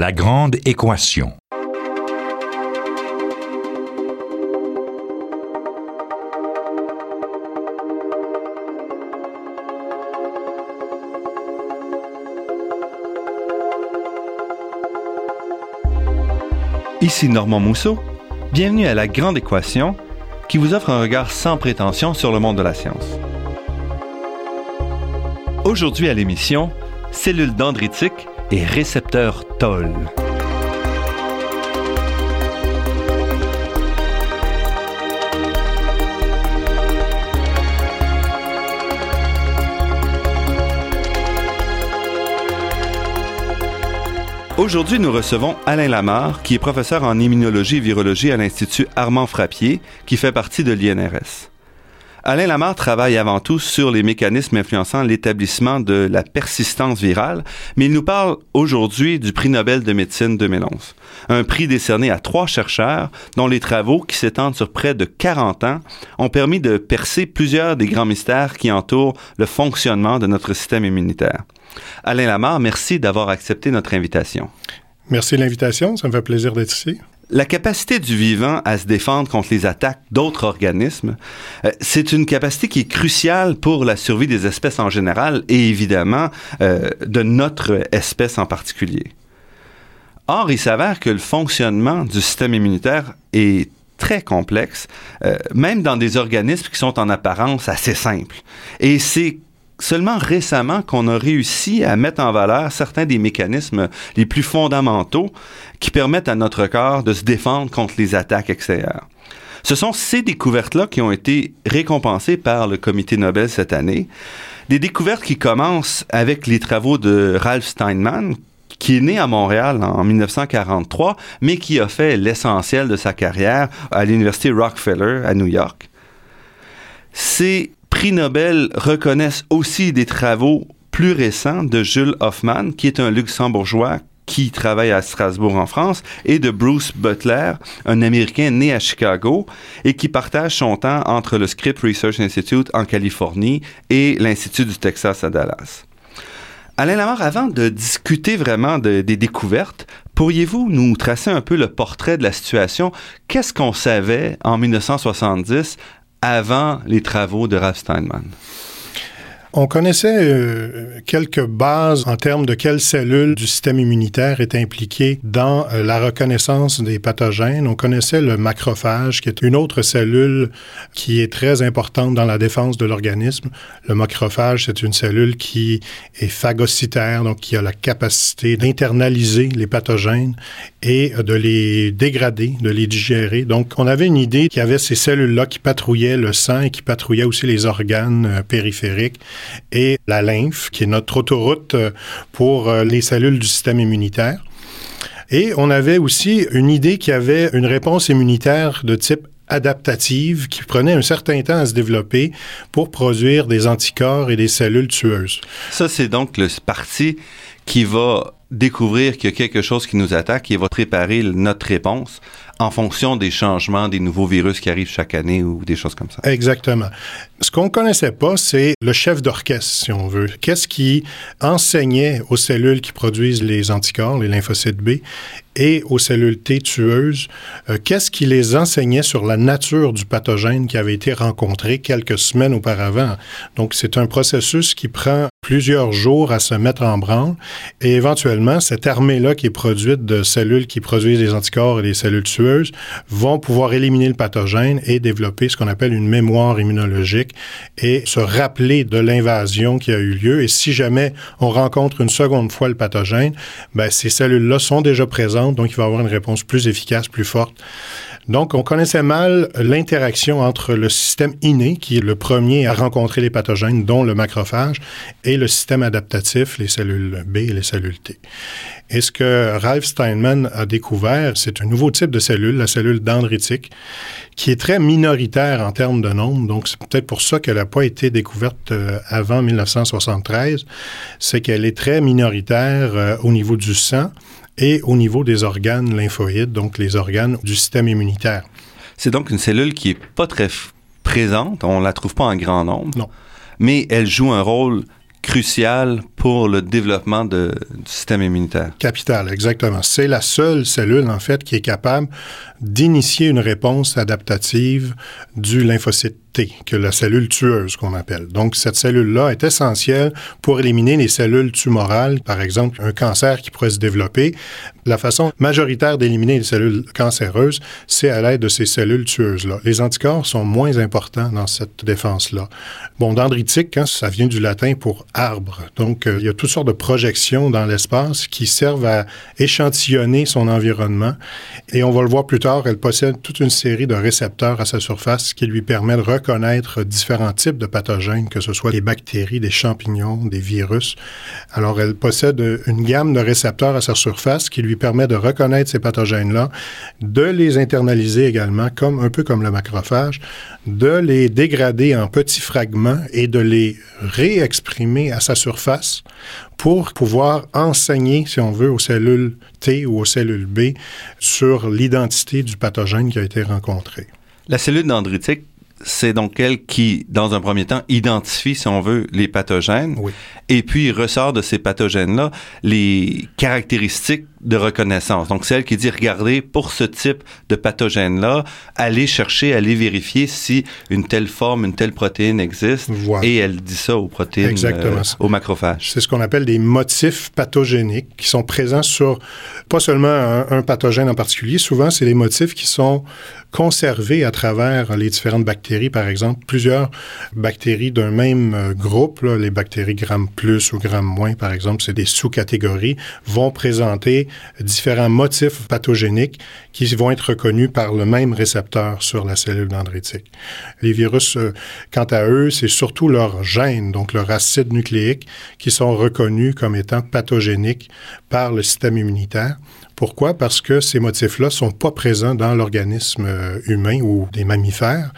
La grande équation. Ici Normand Mousseau. Bienvenue à La Grande Équation qui vous offre un regard sans prétention sur le monde de la science. Aujourd'hui à l'émission, cellules dendritiques et récepteurs Aujourd'hui, nous recevons Alain Lamarre, qui est professeur en immunologie et virologie à l'Institut Armand Frappier, qui fait partie de l'INRS. Alain Lamarre travaille avant tout sur les mécanismes influençant l'établissement de la persistance virale, mais il nous parle aujourd'hui du prix Nobel de médecine 2011. Un prix décerné à trois chercheurs dont les travaux, qui s'étendent sur près de 40 ans, ont permis de percer plusieurs des grands mystères qui entourent le fonctionnement de notre système immunitaire. Alain Lamarre, merci d'avoir accepté notre invitation. Merci de l'invitation, ça me fait plaisir d'être ici. La capacité du vivant à se défendre contre les attaques d'autres organismes, euh, c'est une capacité qui est cruciale pour la survie des espèces en général et évidemment euh, de notre espèce en particulier. Or, il s'avère que le fonctionnement du système immunitaire est très complexe, euh, même dans des organismes qui sont en apparence assez simples. Et c'est seulement récemment qu'on a réussi à mettre en valeur certains des mécanismes les plus fondamentaux qui permettent à notre corps de se défendre contre les attaques extérieures. Ce sont ces découvertes-là qui ont été récompensées par le Comité Nobel cette année. Des découvertes qui commencent avec les travaux de Ralph Steinman, qui est né à Montréal en 1943, mais qui a fait l'essentiel de sa carrière à l'Université Rockefeller à New York. C'est prix Nobel reconnaissent aussi des travaux plus récents de Jules Hoffman, qui est un luxembourgeois qui travaille à Strasbourg en France, et de Bruce Butler, un Américain né à Chicago et qui partage son temps entre le Scripps Research Institute en Californie et l'Institut du Texas à Dallas. Alain Lamar, avant de discuter vraiment des découvertes, pourriez-vous nous tracer un peu le portrait de la situation? Qu'est-ce qu'on savait en 1970 avant les travaux de Ralph Steinman? On connaissait euh, quelques bases en termes de quelles cellules du système immunitaire étaient impliquées dans euh, la reconnaissance des pathogènes. On connaissait le macrophage, qui est une autre cellule qui est très importante dans la défense de l'organisme. Le macrophage, c'est une cellule qui est phagocytaire, donc qui a la capacité d'internaliser les pathogènes et de les dégrader, de les digérer. Donc, on avait une idée qu'il y avait ces cellules-là qui patrouillaient le sang et qui patrouillaient aussi les organes euh, périphériques et la lymphe, qui est notre autoroute euh, pour euh, les cellules du système immunitaire. Et on avait aussi une idée qu'il y avait une réponse immunitaire de type adaptative qui prenait un certain temps à se développer pour produire des anticorps et des cellules tueuses. Ça, c'est donc le parti qui va découvrir qu'il y a quelque chose qui nous attaque et va préparer notre réponse en fonction des changements, des nouveaux virus qui arrivent chaque année ou des choses comme ça. Exactement. Ce qu'on ne connaissait pas, c'est le chef d'orchestre, si on veut. Qu'est-ce qui enseignait aux cellules qui produisent les anticorps, les lymphocytes B, et aux cellules T tueuses, euh, qu'est-ce qui les enseignait sur la nature du pathogène qui avait été rencontré quelques semaines auparavant? Donc, c'est un processus qui prend plusieurs jours à se mettre en branle et éventuellement, cette armée-là qui est produite de cellules qui produisent des anticorps et des cellules tueuses vont pouvoir éliminer le pathogène et développer ce qu'on appelle une mémoire immunologique et se rappeler de l'invasion qui a eu lieu. Et si jamais on rencontre une seconde fois le pathogène, ben, ces cellules-là sont déjà présentes, donc il va avoir une réponse plus efficace, plus forte. Donc, on connaissait mal l'interaction entre le système inné, qui est le premier à rencontrer les pathogènes, dont le macrophage, et le système adaptatif, les cellules B et les cellules T. Et ce que Ralph Steinman a découvert, c'est un nouveau type de cellule, la cellule dendritique, qui est très minoritaire en termes de nombre. Donc, c'est peut-être pour ça qu'elle n'a pas été découverte euh, avant 1973. C'est qu'elle est très minoritaire euh, au niveau du sang et au niveau des organes lymphoïdes, donc les organes du système immunitaire. C'est donc une cellule qui est pas très présente, on la trouve pas en grand nombre. Non. Mais elle joue un rôle crucial pour le développement de, du système immunitaire. Capital, exactement. C'est la seule cellule, en fait, qui est capable d'initier une réponse adaptative du lymphocyte T, que la cellule tueuse qu'on appelle. Donc, cette cellule-là est essentielle pour éliminer les cellules tumorales, par exemple, un cancer qui pourrait se développer. La façon majoritaire d'éliminer les cellules cancéreuses, c'est à l'aide de ces cellules tueuses-là. Les anticorps sont moins importants dans cette défense-là. Bon, dendritique, hein, ça vient du latin pour arbre. Donc, euh, il y a toutes sortes de projections dans l'espace qui servent à échantillonner son environnement. Et on va le voir plus tard, elle possède toute une série de récepteurs à sa surface qui lui permettent de reconnaître différents types de pathogènes, que ce soit des bactéries, des champignons, des virus. Alors, elle possède une gamme de récepteurs à sa surface qui lui permet de reconnaître ces pathogènes-là, de les internaliser également, comme un peu comme le macrophage, de les dégrader en petits fragments et de les réexprimer à sa surface pour pouvoir enseigner, si on veut, aux cellules T ou aux cellules B sur l'identité du pathogène qui a été rencontré. La cellule dendritique, c'est donc elle qui, dans un premier temps, identifie, si on veut, les pathogènes. Oui. Et puis, ressort de ces pathogènes-là les caractéristiques de reconnaissance. Donc, c'est elle qui dit, regardez, pour ce type de pathogène-là, allez chercher, allez vérifier si une telle forme, une telle protéine existe. Voilà. Et elle dit ça aux protéines, Exactement. euh, aux macrophages. C'est ce qu'on appelle des motifs pathogéniques qui sont présents sur pas seulement un, un pathogène en particulier, souvent c'est des motifs qui sont conservés à travers les différentes bactéries, par exemple, plusieurs bactéries d'un même euh, groupe, là, les bactéries gram plus ou gram moins, par exemple, c'est des sous-catégories, vont présenter différents motifs pathogéniques qui vont être reconnus par le même récepteur sur la cellule dendritique. Les virus, euh, quant à eux, c'est surtout leurs gènes, donc leur acide nucléique, qui sont reconnus comme étant pathogéniques par le système immunitaire. Pourquoi? Parce que ces motifs-là sont pas présents dans l'organisme euh, humain ou des mammifères.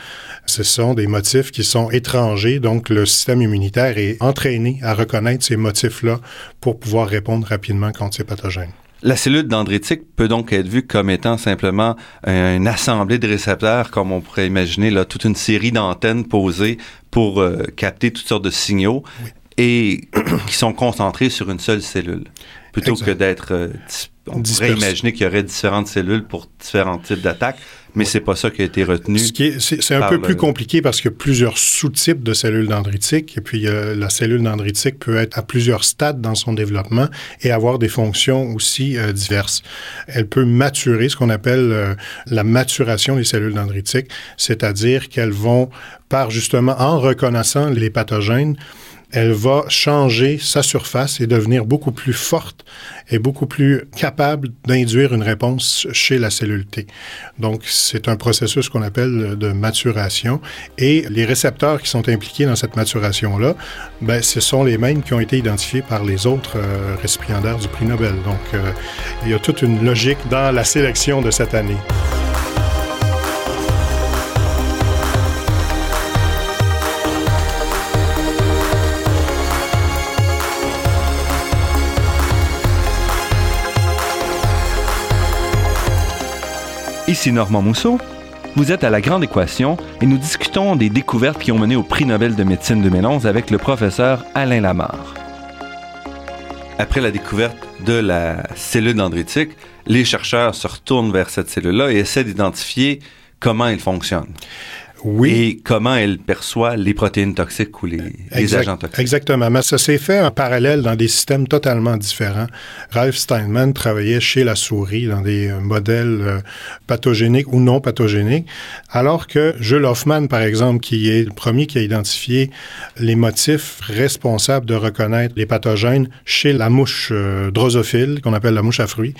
Ce sont des motifs qui sont étrangers, donc le système immunitaire est entraîné à reconnaître ces motifs-là pour pouvoir répondre rapidement contre ces pathogènes. La cellule dendritique peut donc être vue comme étant simplement une assemblée de récepteurs, comme on pourrait imaginer, là, toute une série d'antennes posées pour euh, capter toutes sortes de signaux Oui. et qui sont concentrés sur une seule cellule, plutôt Exact. que d'être... euh, on pourrait imaginer qu'il y aurait différentes cellules pour différents types d'attaques, mais c'est pas ça qui a été retenu. C'est un peu le- plus compliqué parce qu'il y a plusieurs sous-types de cellules dendritiques et puis euh, la cellule dendritique peut être à plusieurs stades dans son développement et avoir des fonctions aussi euh, diverses. Elle peut maturer, ce qu'on appelle euh, la maturation des cellules dendritiques, c'est-à-dire qu'elles vont, par justement, en reconnaissant les pathogènes, elle va changer sa surface et devenir beaucoup plus forte et beaucoup plus capable d'induire une réponse chez la cellule T. Donc, c'est un processus qu'on appelle de maturation et les récepteurs qui sont impliqués dans cette maturation-là, ben, ce sont les mêmes qui ont été identifiés par les autres euh, récipiendaires du prix Nobel. Donc, euh, il y a toute une logique dans la sélection de cette année. Ici Normand Mousseau. Vous êtes à La Grande Équation et nous discutons des découvertes qui ont mené au prix Nobel de médecine 2011 avec le professeur Alain Lamarre. Après la découverte de la cellule dendritique, les chercheurs se retournent vers cette cellule-là et essaient d'identifier comment elle fonctionne Oui. et comment elle perçoit les protéines toxiques ou les, agents toxiques. Exactement. Mais ça s'est fait en parallèle dans des systèmes totalement différents. Ralph Steinman travaillait chez la souris dans des euh, modèles euh, pathogéniques ou non pathogéniques, alors que Jules Hoffman, par exemple, qui est le premier qui a identifié les motifs responsables de reconnaître les pathogènes chez la mouche euh, drosophile, qu'on appelle la mouche à fruits,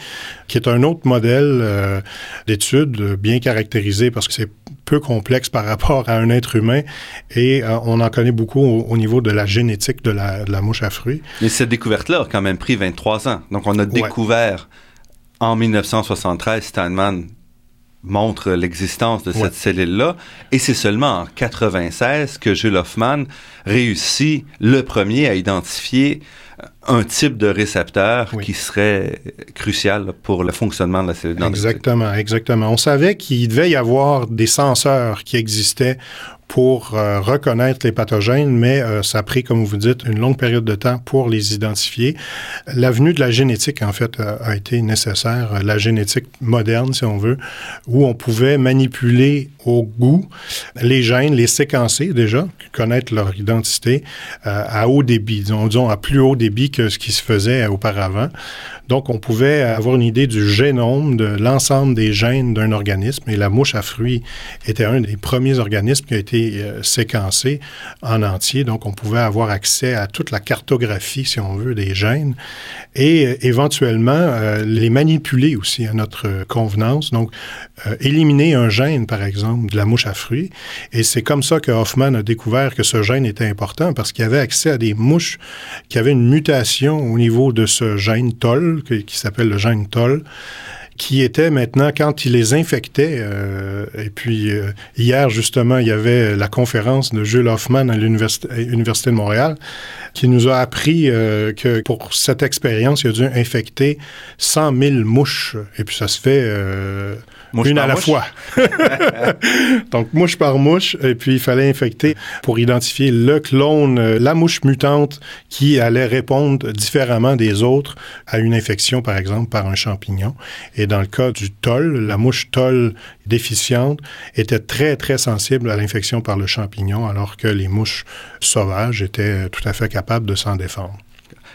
qui est un autre modèle euh, d'étude bien caractérisé parce que c'est peu complexe par rapport à un être humain et euh, on en connaît beaucoup au, au niveau de la génétique de la, de la mouche à fruits. Mais cette découverte-là a quand même pris 23 ans. Donc, on a découvert en 1973, Steinman montre l'existence de cette Ouais. cellule-là, et c'est seulement en 96 que Jules Hoffman réussit le premier à identifier un type de récepteur Oui. qui serait crucial pour le fonctionnement de la cellule dendritique. Exactement, exactement. On savait qu'il devait y avoir des senseurs qui existaient pour euh, reconnaître les pathogènes, mais euh, ça a pris, comme vous dites, une longue période de temps pour les identifier. L'avenue de la génétique, en fait, a été nécessaire, la génétique moderne, si on veut, où on pouvait manipuler au goût les gènes, les séquencer déjà, connaître leur identité à haut débit, disons, disons à plus haut débit que ce qui se faisait auparavant. Donc, on pouvait avoir une idée du génome, de l'ensemble des gènes d'un organisme. Et la mouche à fruits était un des premiers organismes qui a été euh, séquencé en entier. Donc, on pouvait avoir accès à toute la cartographie, si on veut, des gènes et euh, éventuellement euh, les manipuler aussi à notre convenance. Donc, éliminer un gène, par exemple, de la mouche à fruits. Et c'est comme ça que Hoffman a découvert que ce gène était important parce qu'il avait accès à des mouches qui avaient une mutation au niveau de ce gène TOL qui, s'appelle le gène Toll, qui était maintenant, quand il les infectait, euh, et puis euh, hier justement, il y avait la conférence de Jules Hoffman à l'Université de Montréal, qui nous a appris euh, que pour cette expérience, il a dû infecter 100 000 mouches, et puis ça se fait une à la fois. Donc, mouche par mouche, et puis il fallait infecter pour identifier le clone, euh, la mouche mutante qui allait répondre différemment des autres à une infection, par exemple, par un champignon. Et dans le cas du toll, la mouche toll déficiente était très, très sensible à l'infection par le champignon, alors que les mouches sauvages étaient tout à fait capables de s'en défendre.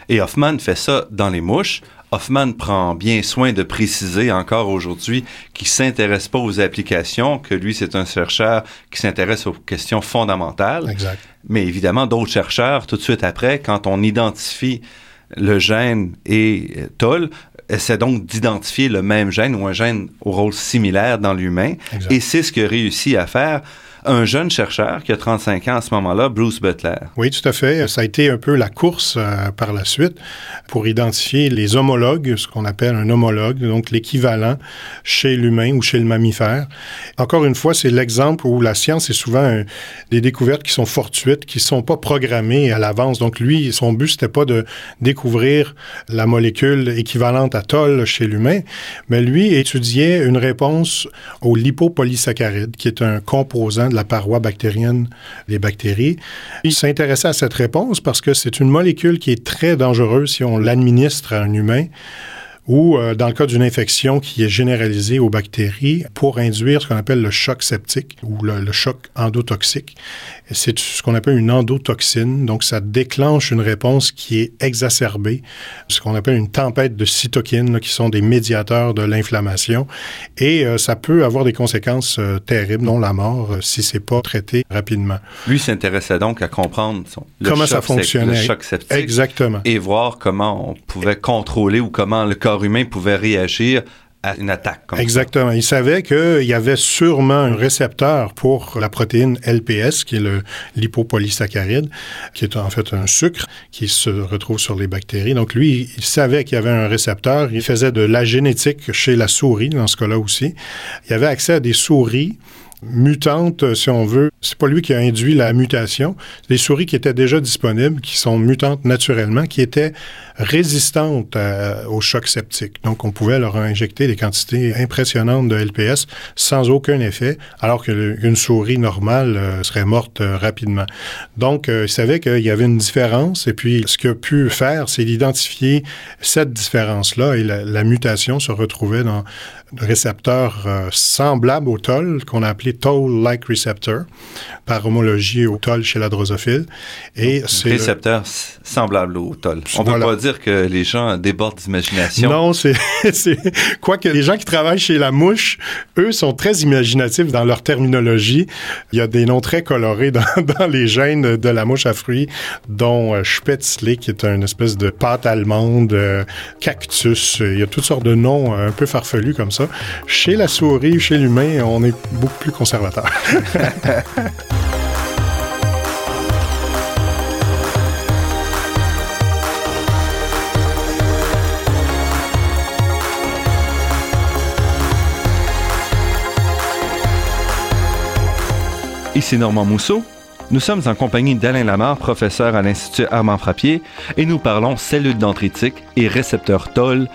Et Hoffman fait ça dans les mouches. Hoffman prend bien soin de préciser encore aujourd'hui qu'il s'intéresse pas aux applications, que lui c'est un chercheur qui s'intéresse aux questions fondamentales. Exact. Mais évidemment, d'autres chercheurs, tout de suite après, quand on identifie le gène et Toll, essaie donc d'identifier le même gène ou un gène au rôle similaire dans l'humain. Et c'est ce qu'il a réussi à faire un jeune chercheur qui a 35 ans à ce moment-là, Bruce Butler. Oui, tout à fait. Ça a été un peu la course euh, par la suite pour identifier les homologues, ce qu'on appelle un homologue, donc l'équivalent chez l'humain ou chez le mammifère. Encore une fois, c'est l'exemple où la science est souvent des découvertes qui sont fortuites, qui sont pas programmées à l'avance. Donc lui, son but c'était pas de découvrir la molécule équivalente à Toll chez l'humain, mais lui étudiait une réponse au lipopolysaccharide, qui est un composant de la paroi bactérienne des bactéries. Il s'intéressait à cette réponse parce que c'est une molécule qui est très dangereuse si on l'administre à un humain ou euh, dans le cas d'une infection qui est généralisée aux bactéries pour induire ce qu'on appelle le choc septique ou le, choc endotoxique. C'est ce qu'on appelle une endotoxine, donc ça déclenche une réponse qui est exacerbée, ce qu'on appelle une tempête de cytokines, qui sont des médiateurs de l'inflammation, et euh, ça peut avoir des conséquences euh, terribles, dont la mort, si c'est pas traité rapidement. Lui s'intéressait donc à comprendre comment ça fonctionnait, le choc septique, exactement, et voir comment on pouvait contrôler ou comment le corps humain pouvait réagir à une attaque. Exactement. Il savait qu'il y avait sûrement un récepteur pour la protéine LPS, qui est le qui est en fait un sucre qui se retrouve sur les bactéries. Donc lui, il savait qu'il y avait un récepteur. Il faisait de la génétique chez la souris, dans ce cas-là aussi. Il avait accès à des souris mutantes, si on veut. C'est pas lui qui a induit la mutation. Des souris qui étaient déjà disponibles, qui sont mutantes naturellement, qui étaient résistantes au choc septique. Donc, on pouvait leur injecter des quantités impressionnantes de LPS sans aucun effet, alors qu'une souris normale euh, serait morte euh, rapidement. Donc, euh, il savait qu'il y avait une différence, et puis ce qu'il a pu faire, c'est d'identifier cette différence-là, et la, mutation se retrouvait dans le récepteur semblable au toll, qu'on a appelé toll-like receptor, par homologie au toll chez la drosophile. Et c'est récepteur semblable au toll. On ne peut pas dire que les gens débordent d'imagination. Non, c'est, quoique les gens qui travaillent chez la mouche, eux sont très imaginatifs dans leur terminologie. Il y a des noms très colorés dans, les gènes de la mouche à fruits, dont euh, Spätzle, qui est une espèce de pâte allemande, euh, cactus. Il y a toutes sortes de noms euh, un peu farfelus comme ça. Chez la souris, chez l'humain, on est beaucoup plus conservateur. Ici Normand Mousseau. Nous sommes en compagnie d'Alain Lamar, professeur à l'Institut Armand Frappier, et nous parlons cellules dendritiques et récepteurs TOL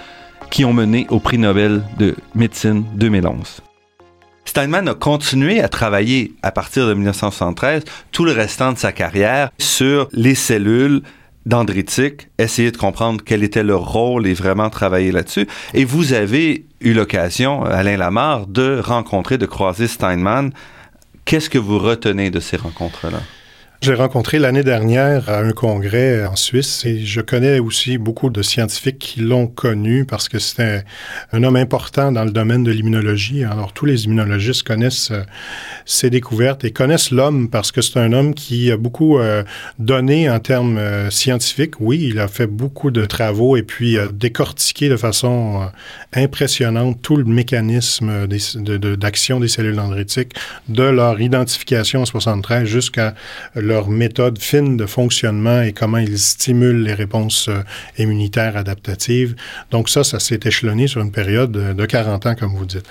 qui ont mené au prix Nobel de médecine 2011. Steinman a continué à travailler à partir de 1973 tout le restant de sa carrière sur les cellules dendritiques, essayer de comprendre quel était leur rôle et vraiment travailler là-dessus. Et vous avez eu l'occasion, Alain Lamarre, de rencontrer, de croiser Steinman. Qu'est-ce que vous retenez de ces rencontres-là? J'ai rencontré l'année dernière à un congrès en Suisse et je connais aussi beaucoup de scientifiques qui l'ont connu parce que c'est un, homme important dans le domaine de l'immunologie. Alors tous les immunologistes connaissent euh, ses découvertes et connaissent l'homme parce que c'est un homme qui a beaucoup euh, donné en termes euh, scientifiques. Oui, il a fait beaucoup de travaux et puis décortiqué de façon impressionnante tout le mécanisme d'action des, cellules dendritiques de leur identification en 73 jusqu'à leur leur méthode fine de fonctionnement et comment ils stimulent les réponses euh, immunitaires adaptatives. Donc ça, ça s'est échelonné sur une période de 40 ans, comme vous dites.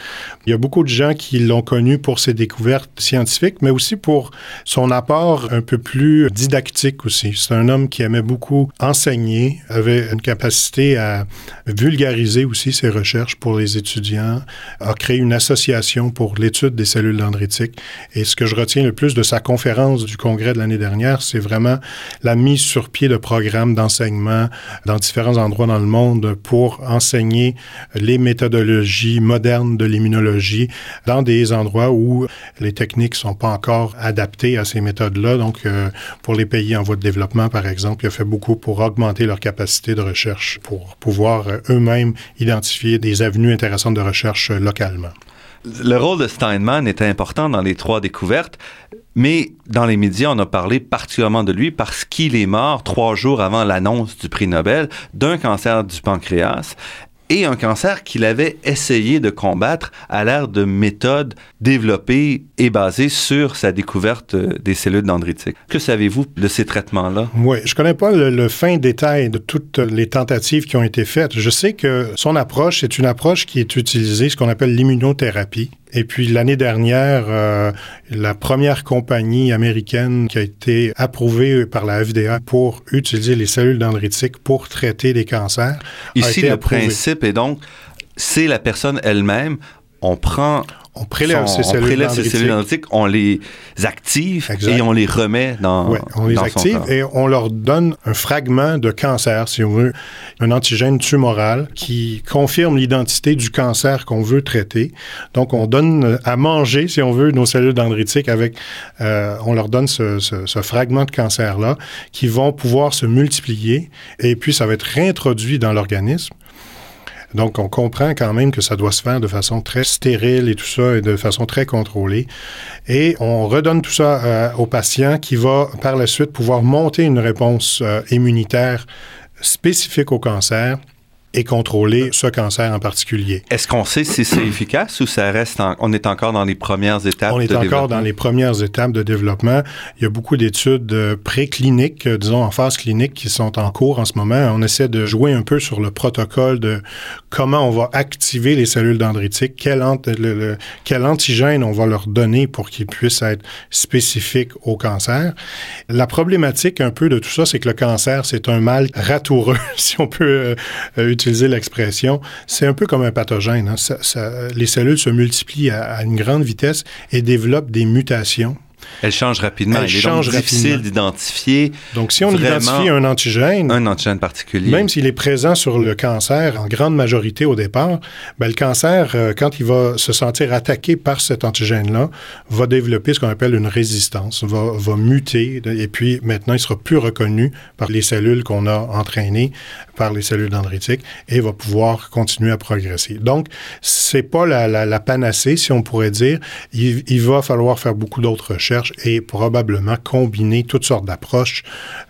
Il y a beaucoup de gens qui l'ont connu pour ses découvertes scientifiques, mais aussi pour son apport un peu plus didactique aussi. C'est un homme qui aimait beaucoup enseigner, avait une capacité à vulgariser aussi ses recherches pour les étudiants, a créé une association pour l'étude des cellules dendritiques. Et ce que je retiens le plus de sa conférence du congrès de l'année dernière, c'est vraiment la mise sur pied de programmes d'enseignement dans différents endroits dans le monde pour enseigner les méthodologies modernes de l'immunologie dans des endroits où les techniques sont pas encore adaptées à ces méthodes-là. Donc, euh, pour les pays en voie de développement, par exemple, il a fait beaucoup pour augmenter leur capacité de recherche, pour pouvoir euh, eux-mêmes identifier des avenues intéressantes de recherche euh, localement. Le rôle de Steinman était important dans les trois découvertes. Mais dans les médias, on a parlé particulièrement de lui parce qu'il est mort trois jours avant l'annonce du prix Nobel d'un cancer du pancréas et un cancer qu'il avait essayé de combattre à l'ère de méthodes développées et basées sur sa découverte euh, des cellules dendritiques. Que savez-vous de ces traitements-là? Oui, je connais pas le, le, fin détail de toutes les tentatives qui ont été faites. Je sais que son approche, c'est une approche qui est utilisée, ce qu'on appelle l'immunothérapie. Et puis l'année dernière, euh, la première compagnie américaine qui a été approuvée par la FDA pour utiliser les cellules dendritiques pour traiter des cancers. Ici, le principe est donc, c'est la personne elle-même. On prend on prélève, ces, cellules prélève ces, cellules dendritiques, on les active et on les remet dans. Oui, on les active et on leur donne un fragment de cancer, si on veut, un antigène tumoral qui confirme l'identité du cancer qu'on veut traiter. Donc, on donne à manger, si on veut, nos cellules dendritiques avec, euh, on leur donne ce, ce, ce fragment de cancer-là qui vont pouvoir se multiplier et puis ça va être réintroduit dans l'organisme. Donc, on comprend quand même que ça doit se faire de façon très stérile et tout ça, et de façon très contrôlée. Et on redonne tout ça euh, au patient qui va par la suite pouvoir monter une réponse euh, immunitaire spécifique au cancer et contrôler ce cancer en particulier. Est-ce qu'on sait si c'est efficace ou ça reste on est encore dans les premières étapes On est encore dans les premières étapes de développement. Il y a beaucoup d'études euh, précliniques, euh, disons en phase clinique, qui sont en cours en ce moment. On essaie de jouer un peu sur le protocole de comment on va activer les cellules dendritiques, quel, quel antigène on va leur donner pour qu'ils puissent être spécifiques au cancer. La problématique un peu de tout ça, c'est que le cancer, c'est un mal ratoureux, si on peut euh, utiliser utiliser l'expression, c'est un peu comme un pathogène. Hein. les cellules se multiplient à, une grande vitesse et développent des mutations elle change rapidement. Elle Il est donc difficile d'identifier. Donc, si on identifie un antigène, un antigène particulier, même s'il est présent sur le cancer en grande majorité au départ, ben, le cancer, euh, quand il va se sentir attaqué par cet antigène-là, va développer ce qu'on appelle une résistance, va, va muter, et puis maintenant, il sera plus reconnu par les cellules qu'on a entraînées, par les cellules dendritiques, et va pouvoir continuer à progresser. Donc, c'est pas la, la, la, panacée, si on pourrait dire. Il, il va falloir faire beaucoup d'autres recherches et probablement combiner toutes sortes d'approches,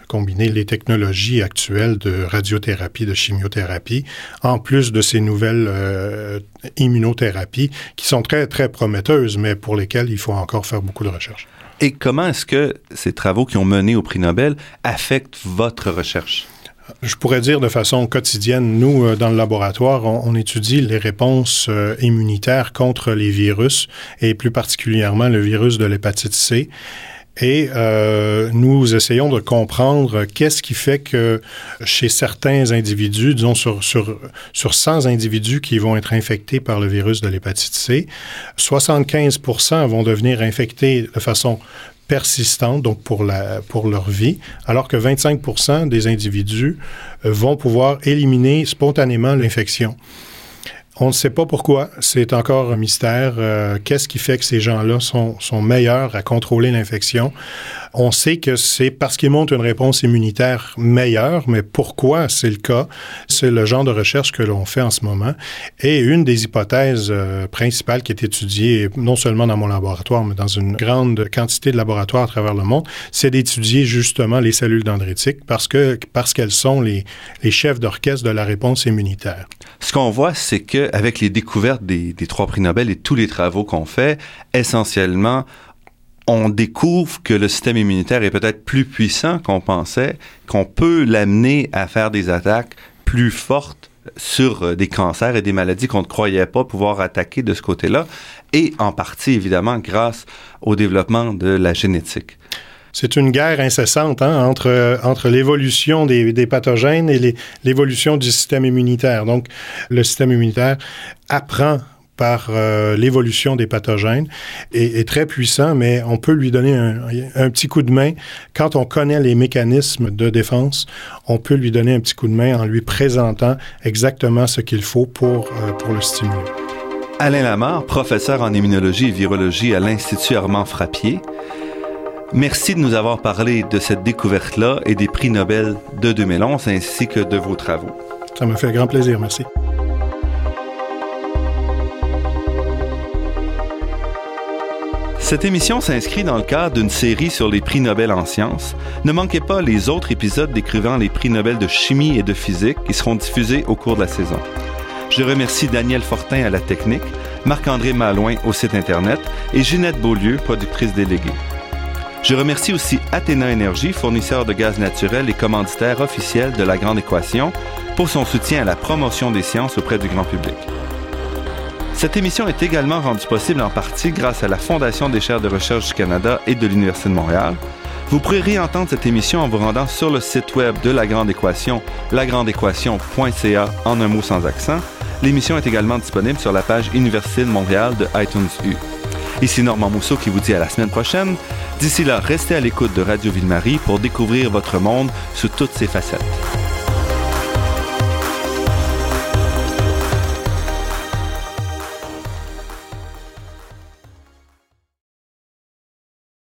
combiner les technologies actuelles de radiothérapie, de chimiothérapie, en plus de ces nouvelles euh, immunothérapies qui sont très, très prometteuses, mais pour lesquelles il faut encore faire beaucoup de recherches. Et comment est-ce que ces travaux qui ont mené au prix Nobel affectent votre recherche? Je pourrais dire de façon quotidienne, nous, euh, dans le laboratoire, on, étudie les réponses euh, immunitaires contre les virus et plus particulièrement le virus de l'hépatite C. Et euh, nous essayons de comprendre qu'est-ce qui fait que chez certains individus, disons sur, sur, sur 100 individus qui vont être infectés par le virus de l'hépatite C, 75% vont devenir infectés de façon persistante, donc pour, la, pour leur vie, alors que 25% des individus euh, vont pouvoir éliminer spontanément l'infection. On ne sait pas pourquoi, c'est encore un mystère. Euh, qu'est-ce qui fait que ces gens-là sont, sont meilleurs à contrôler l'infection? On sait que c'est parce qu'ils montrent une réponse immunitaire meilleure, mais pourquoi c'est le cas? C'est le genre de recherche que l'on fait en ce moment. Et une des hypothèses euh, principales qui est étudiée, non seulement dans mon laboratoire, mais dans une grande quantité de laboratoires à travers le monde, c'est d'étudier justement les cellules dendritiques parce que parce qu'elles sont les, les chefs d'orchestre de la réponse immunitaire. Ce qu'on voit, c'est qu'avec les découvertes des, des trois prix Nobel et tous les travaux qu'on fait, essentiellement, on découvre que le système immunitaire est peut-être plus puissant qu'on pensait, qu'on peut l'amener à faire des attaques plus fortes sur euh, des cancers et des maladies qu'on ne croyait pas pouvoir attaquer de ce côté-là, et en partie évidemment grâce au développement de la génétique. C'est une guerre incessante hein, entre, euh, entre l'évolution des, des, pathogènes et l'évolution du système immunitaire. Donc, le système immunitaire apprend par euh, l'évolution des pathogènes est, est, très puissant, mais on peut lui donner un, un, petit coup de main. Quand on connaît les mécanismes de défense, on peut lui donner un petit coup de main en lui présentant exactement ce qu'il faut pour, euh, pour le stimuler. Alain Lamar, professeur en immunologie et virologie à l'Institut Armand Frappier. Merci de nous avoir parlé de cette découverte-là et des prix Nobel de 2011 ainsi que de vos travaux. Ça me fait grand plaisir, merci. Cette émission s'inscrit dans le cadre d'une série sur les prix Nobel en sciences. Ne manquez pas les autres épisodes décrivant les prix Nobel de chimie et de physique qui seront diffusés au cours de la saison. Je remercie Daniel Fortin à la technique, Marc-André Malouin au site Internet et Ginette Beaulieu, productrice déléguée. Je remercie aussi Athéna Énergie, fournisseur de gaz naturel et commanditaire officiel de la Grande Équation, pour son soutien à la promotion des sciences auprès du grand public. Cette émission est également rendue possible en partie grâce à la Fondation des chaires de recherche du Canada et de l'Université de Montréal. Vous pourrez réentendre cette émission en vous rendant sur le site web de La Grande Équation, lagrandeéquation.ca en un mot sans accent. L'émission est également disponible sur la page Université de Montréal de iTunes U. Ici Normand Mousseau qui vous dit à la semaine prochaine. D'ici là, restez à l'écoute de Radio Ville-Marie pour découvrir votre monde sous toutes ses facettes.